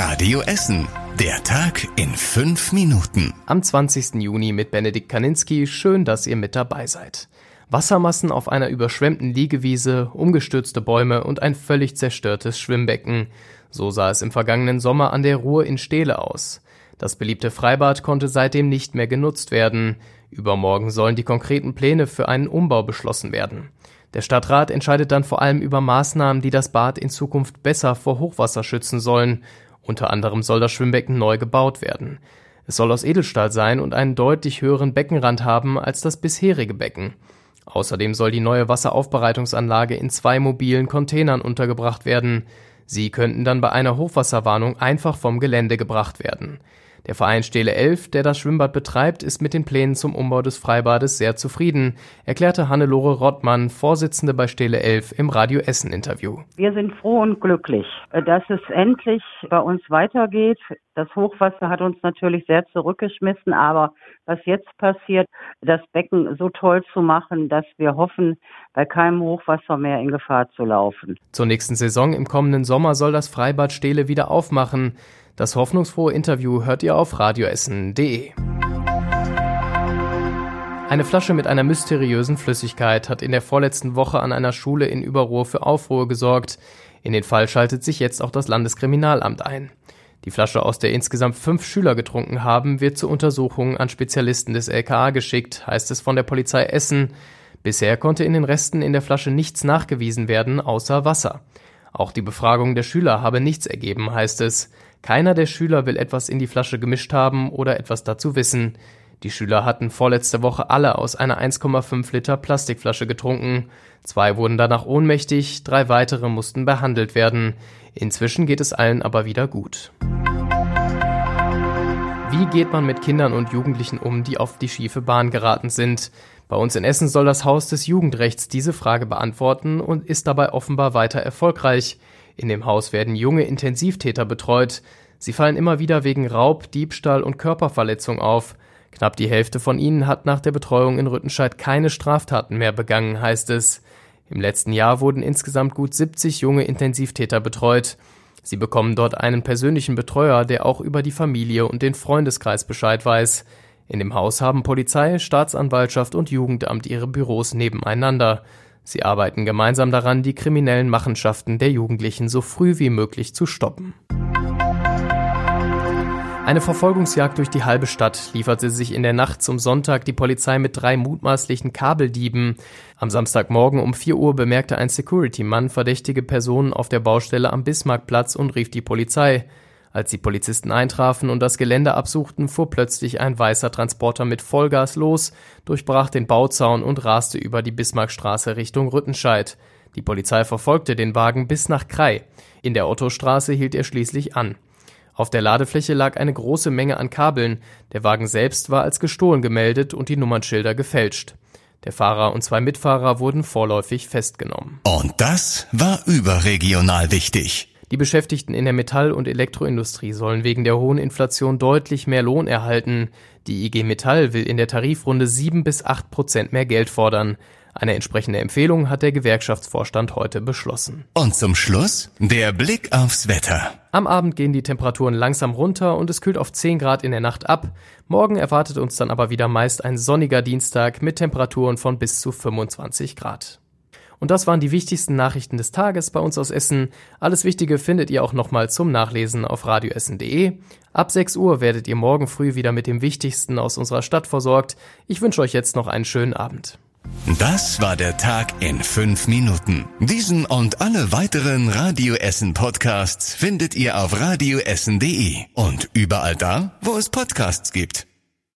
Radio Essen. Der Tag in fünf Minuten. Am 20. Juni mit Benedikt Kaninski. Schön, dass ihr mit dabei seid. Wassermassen auf einer überschwemmten Liegewiese, umgestürzte Bäume und ein völlig zerstörtes Schwimmbecken. So sah es im vergangenen Sommer an der Ruhr in Steele aus. Das beliebte Freibad konnte seitdem nicht mehr genutzt werden. Übermorgen sollen die konkreten Pläne für einen Umbau beschlossen werden. Der Stadtrat entscheidet dann vor allem über Maßnahmen, die das Bad in Zukunft besser vor Hochwasser schützen sollen. Unter anderem soll das Schwimmbecken neu gebaut werden. Es soll aus Edelstahl sein und einen deutlich höheren Beckenrand haben als das bisherige Becken. Außerdem soll die neue Wasseraufbereitungsanlage in zwei mobilen Containern untergebracht werden. Sie könnten dann bei einer Hochwasserwarnung einfach vom Gelände gebracht werden. Der Verein Stele 11, der das Schwimmbad betreibt, ist mit den Plänen zum Umbau des Freibades sehr zufrieden, erklärte Hannelore Rottmann, Vorsitzende bei Stele 11 im Radio Essen Interview. Wir sind froh und glücklich, dass es endlich bei uns weitergeht. Das Hochwasser hat uns natürlich sehr zurückgeschmissen, aber was jetzt passiert, das Becken so toll zu machen, dass wir hoffen, bei keinem Hochwasser mehr in Gefahr zu laufen. Zur nächsten Saison im kommenden Sommer soll das Freibad Stele wieder aufmachen. Das hoffnungsfrohe Interview hört ihr auf radioessen.de. Eine Flasche mit einer mysteriösen Flüssigkeit hat in der vorletzten Woche an einer Schule in Überruhr für Aufruhr gesorgt. In den Fall schaltet sich jetzt auch das Landeskriminalamt ein. Die Flasche, aus der insgesamt fünf Schüler getrunken haben, wird zur Untersuchung an Spezialisten des LKA geschickt, heißt es von der Polizei Essen. Bisher konnte in den Resten in der Flasche nichts nachgewiesen werden, außer Wasser. Auch die Befragung der Schüler habe nichts ergeben, heißt es. Keiner der Schüler will etwas in die Flasche gemischt haben oder etwas dazu wissen. Die Schüler hatten vorletzte Woche alle aus einer 1,5 Liter Plastikflasche getrunken. Zwei wurden danach ohnmächtig, drei weitere mussten behandelt werden. Inzwischen geht es allen aber wieder gut. Wie geht man mit Kindern und Jugendlichen um, die auf die schiefe Bahn geraten sind? Bei uns in Essen soll das Haus des Jugendrechts diese Frage beantworten und ist dabei offenbar weiter erfolgreich. In dem Haus werden junge Intensivtäter betreut. Sie fallen immer wieder wegen Raub, Diebstahl und Körperverletzung auf. Knapp die Hälfte von ihnen hat nach der Betreuung in Rüttenscheid keine Straftaten mehr begangen, heißt es. Im letzten Jahr wurden insgesamt gut 70 junge Intensivtäter betreut. Sie bekommen dort einen persönlichen Betreuer, der auch über die Familie und den Freundeskreis Bescheid weiß. In dem Haus haben Polizei, Staatsanwaltschaft und Jugendamt ihre Büros nebeneinander. Sie arbeiten gemeinsam daran, die kriminellen Machenschaften der Jugendlichen so früh wie möglich zu stoppen. Eine Verfolgungsjagd durch die halbe Stadt lieferte sich in der Nacht zum Sonntag die Polizei mit drei mutmaßlichen Kabeldieben. Am Samstagmorgen um 4 Uhr bemerkte ein Security-Mann verdächtige Personen auf der Baustelle am Bismarckplatz und rief die Polizei. Als die Polizisten eintrafen und das Gelände absuchten, fuhr plötzlich ein weißer Transporter mit Vollgas los, durchbrach den Bauzaun und raste über die Bismarckstraße Richtung Rüttenscheid. Die Polizei verfolgte den Wagen bis nach Krei. In der Ottostraße hielt er schließlich an. Auf der Ladefläche lag eine große Menge an Kabeln. Der Wagen selbst war als gestohlen gemeldet und die Nummernschilder gefälscht. Der Fahrer und zwei Mitfahrer wurden vorläufig festgenommen. Und das war überregional wichtig. Die Beschäftigten in der Metall- und Elektroindustrie sollen wegen der hohen Inflation deutlich mehr Lohn erhalten. Die IG Metall will in der Tarifrunde sieben bis acht Prozent mehr Geld fordern. Eine entsprechende Empfehlung hat der Gewerkschaftsvorstand heute beschlossen. Und zum Schluss der Blick aufs Wetter. Am Abend gehen die Temperaturen langsam runter und es kühlt auf 10 Grad in der Nacht ab. Morgen erwartet uns dann aber wieder meist ein sonniger Dienstag mit Temperaturen von bis zu 25 Grad. Und das waren die wichtigsten Nachrichten des Tages bei uns aus Essen. Alles Wichtige findet ihr auch nochmal zum Nachlesen auf radioessen.de. Ab 6 Uhr werdet ihr morgen früh wieder mit dem Wichtigsten aus unserer Stadt versorgt. Ich wünsche euch jetzt noch einen schönen Abend. Das war der Tag in fünf Minuten. Diesen und alle weiteren Radio Essen Podcasts findet ihr auf radioessen.de und überall da, wo es Podcasts gibt.